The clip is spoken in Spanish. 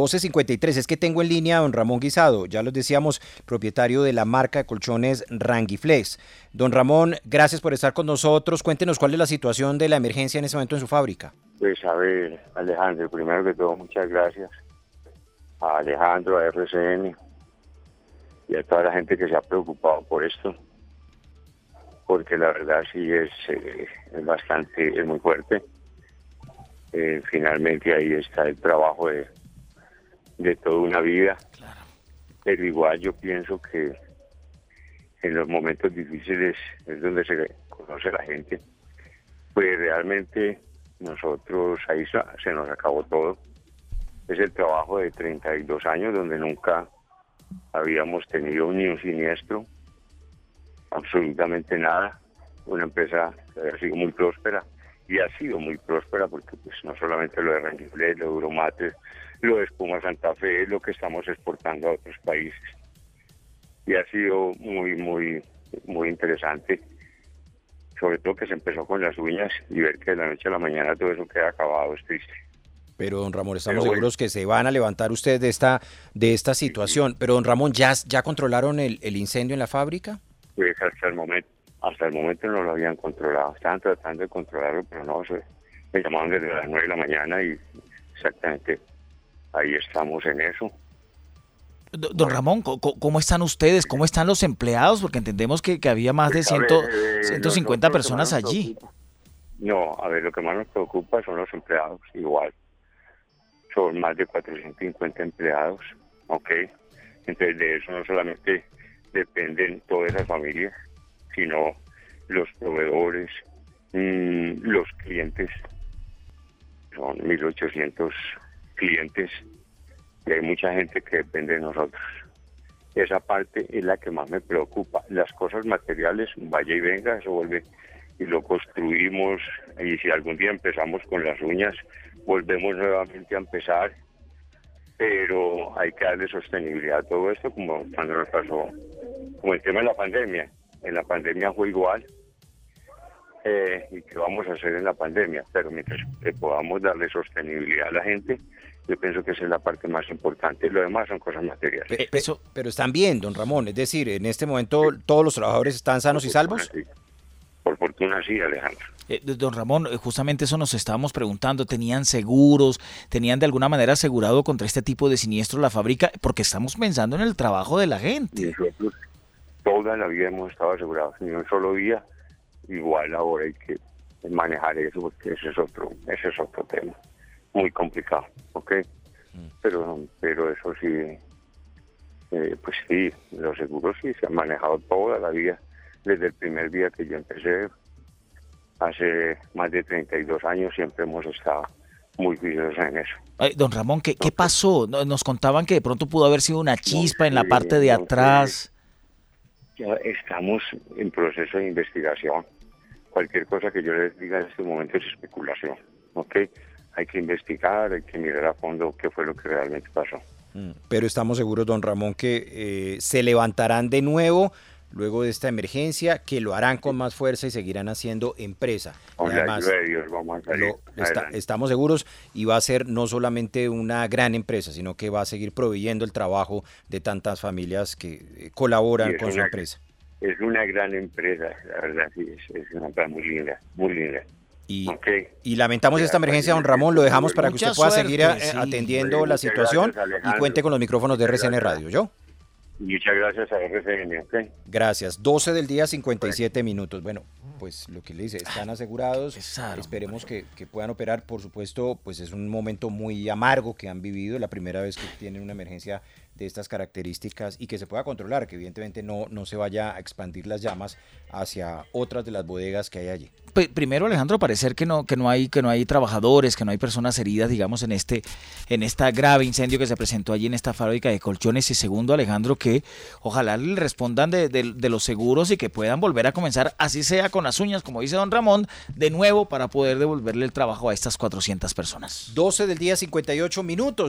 1253. Es que tengo en línea a don Ramón Guisado, ya los decíamos, propietario de la marca de colchones Rangiflex. Don Ramón, gracias por estar con nosotros. Cuéntenos cuál es la situación de la emergencia en ese momento en su fábrica. Pues a ver, Alejandro, primero que todo, muchas gracias a Alejandro, a RCN y a toda la gente que se ha preocupado por esto, porque la verdad sí es, eh, bastante, es muy fuerte. Eh, finalmente ahí está el trabajo de, de toda una vida. Pero igual yo pienso que en los momentos difíciles es donde se conoce la gente. Pues realmente nosotros ahí se nos acabó todo. Es el trabajo de 32 años donde nunca habíamos tenido ni un siniestro, absolutamente nada. Una empresa que ha sido muy próspera y ha sido muy próspera porque pues no solamente lo de Rangifle, lo de Euromates, lo de Espuma Santa Fe es lo que estamos exportando a otros países. Y ha sido muy, muy, muy interesante, sobre todo que se empezó con las uñas y ver que de la noche a la mañana todo eso queda acabado es triste. Pero don Ramón, estamos seguros que se van a levantar ustedes de esta, de esta situación. Pero don Ramón, ¿ya, ya controlaron el, el incendio en la fábrica? Pues hasta el momento hasta el momento no lo habían controlado. Estaban tratando de controlarlo, pero no, se, me llamaban desde las 9 de la mañana y exactamente ahí estamos en eso. Don Ramón, ¿cómo están ustedes? ¿Cómo están los empleados? Porque entendemos que, había más de 150 eh, personas allí. No, a ver, lo que más nos preocupa son los empleados, igual. Son más de 450 empleados, ¿ok? Entonces de eso no solamente dependen todas esas familias, sino los proveedores, mm, los clientes. Son 1.800 clientes y hay mucha gente que depende de nosotros. Esa parte es la que más me preocupa. Las cosas materiales, vaya y venga, eso vuelve y lo construimos y si algún día empezamos con las uñas, volvemos nuevamente a empezar, pero hay que darle sostenibilidad a todo esto como cuando nos pasó, como el tema de la pandemia en la pandemia fue igual eh, y qué vamos a hacer en la pandemia, pero mientras podamos darle sostenibilidad a la gente, yo pienso que esa es la parte más importante. Lo demás son cosas materiales. Pero, pero están bien, don Ramón. Es decir, en este momento todos los trabajadores están sanos y salvos. Por fortuna sí, Alejandro. Eh, don Ramón, eh, justamente eso nos estábamos preguntando. ¿Tenían seguros? ¿Tenían de alguna manera asegurado contra este tipo de siniestros la fábrica? Porque estamos pensando en el trabajo de la gente toda la vida hemos estado asegurados, ni un solo día. Igual ahora hay que manejar eso porque ese es otro, ese es otro tema muy complicado, ¿ok? Mm. Pero, pero eso sí, eh, pues sí, los seguros sí se han manejado toda la vida, desde el primer día que yo empecé, hace más de 32 años, siempre hemos estado muy cuidadosos en eso. don Ramón, ¿qué, ¿qué pasó? Nos contaban que de pronto pudo haber sido una chispa en la parte de atrás ya estamos en proceso de investigación. Cualquier cosa que yo les diga en este momento es especulación, ¿ok? Hay que investigar, hay que mirar a fondo qué fue lo que realmente pasó. Mm, pero estamos seguros, don Ramón, que eh, se levantarán de nuevo luego de esta emergencia, que lo harán con más fuerza y seguirán haciendo empresa. además, vamos a estamos seguros y va a ser no solamente una gran empresa, sino que va a seguir proveyendo el trabajo de tantas familias que eh, colaboran con su empresa. Es una gran empresa, la verdad, sí, es, una empresa muy linda, muy linda. Y, y, lamentamos esta emergencia, don Ramón, lo dejamos para que usted pueda seguir eh, atendiendo la situación y cuente con los micrófonos de RCN Radio, ¿yo? Muchas gracias a RCN. Gracias. 12 del día, 57 minutos. Bueno, pues lo que le dice, están asegurados. Esperemos que, que, puedan operar. Por supuesto, pues es un momento muy amargo que han vivido. La primera vez que tienen una emergencia de estas características y que se pueda controlar, que evidentemente no, no se vaya a expandir las llamas hacia otras de las bodegas que hay allí. Primero, Alejandro, parecer que no, que no hay, que no hay trabajadores, que no hay personas heridas, digamos, en este, en esta grave incendio que se presentó allí en esta fábrica de colchones. Y segundo, Alejandro, que ojalá le respondan de, de los seguros y que puedan volver a comenzar, así sea con las uñas, como dice don Ramón, de nuevo para poder devolverle el trabajo a estas 400 personas. 12 del día, 58 minutos.